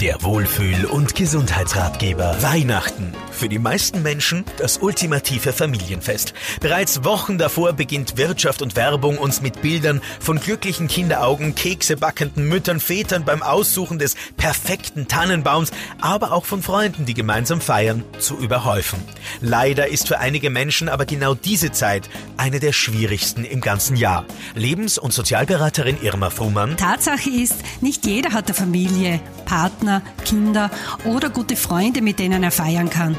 Der Wohlfühl- und Gesundheitsratgeber. Weihnachten. Für die meisten Menschen das ultimative Familienfest. Bereits Wochen davor beginnt Wirtschaft und Werbung uns mit Bildern von glücklichen Kinderaugen, Kekse backenden Müttern, Vätern beim Aussuchen des perfekten Tannenbaums, aber auch von Freunden, die gemeinsam feiern, zu überhäufen. Leider ist für einige Menschen aber genau diese Zeit eine der schwierigsten im ganzen Jahr. Lebens- und Sozialberaterin Irma Frumann. Tatsache ist, nicht jeder hat eine Familie, Partner, Kinder oder gute Freunde, mit denen er feiern kann.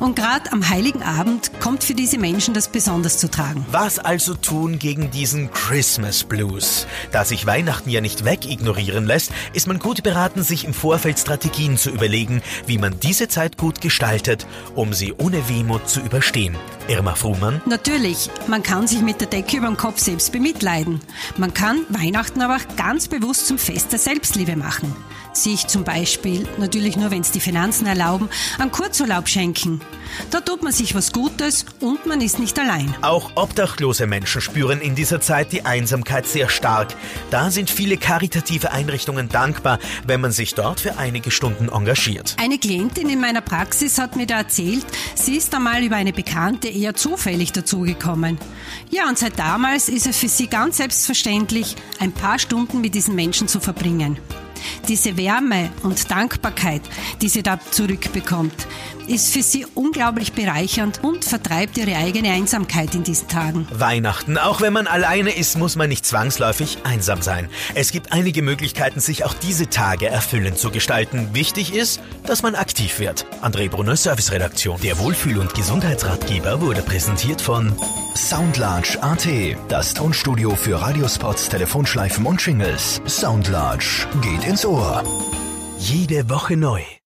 Und gerade am heiligen Abend kommt für diese Menschen das besonders zu tragen. Was also tun gegen diesen Christmas Blues? Da sich Weihnachten ja nicht wegignorieren lässt, ist man gut beraten, sich im Vorfeld Strategien zu überlegen, wie man diese Zeit gut gestaltet, um sie ohne Wehmut zu überstehen. Irma Frumann? Natürlich, man kann sich mit der Decke über den Kopf selbst bemitleiden. Man kann Weihnachten aber auch ganz bewusst zum Fest der Selbstliebe machen. Sich zum Beispiel, natürlich nur wenn es die Finanzen erlauben, einen Kurzurlaub schenken. Da tut man sich was Gutes und man ist nicht allein. Auch obdachlose Menschen spüren in dieser Zeit die Einsamkeit sehr stark. Da sind viele karitative Einrichtungen dankbar, wenn man sich dort für einige Stunden engagiert. Eine Klientin in meiner Praxis hat mir da erzählt, sie ist einmal über eine Bekannte eher zufällig dazugekommen. Ja, und seit damals ist es für sie ganz selbstverständlich, ein paar Stunden mit diesen Menschen zu verbringen. Diese Wärme und Dankbarkeit, die sie da zurückbekommt, ist für sie unglaublich bereichernd und vertreibt ihre eigene Einsamkeit in diesen Tagen. Weihnachten. Auch wenn man alleine ist, muss man nicht zwangsläufig einsam sein. Es gibt einige Möglichkeiten, sich auch diese Tage erfüllend zu gestalten. Wichtig ist, dass man aktiv wird. André Brunner, Serviceredaktion. Der Wohlfühl- und Gesundheitsratgeber wurde präsentiert von Soundlarge AT, das Tonstudio für Radiospots, Telefonschleifen und Shingles. Soundlarge geht ins Ohr. Jede Woche neu.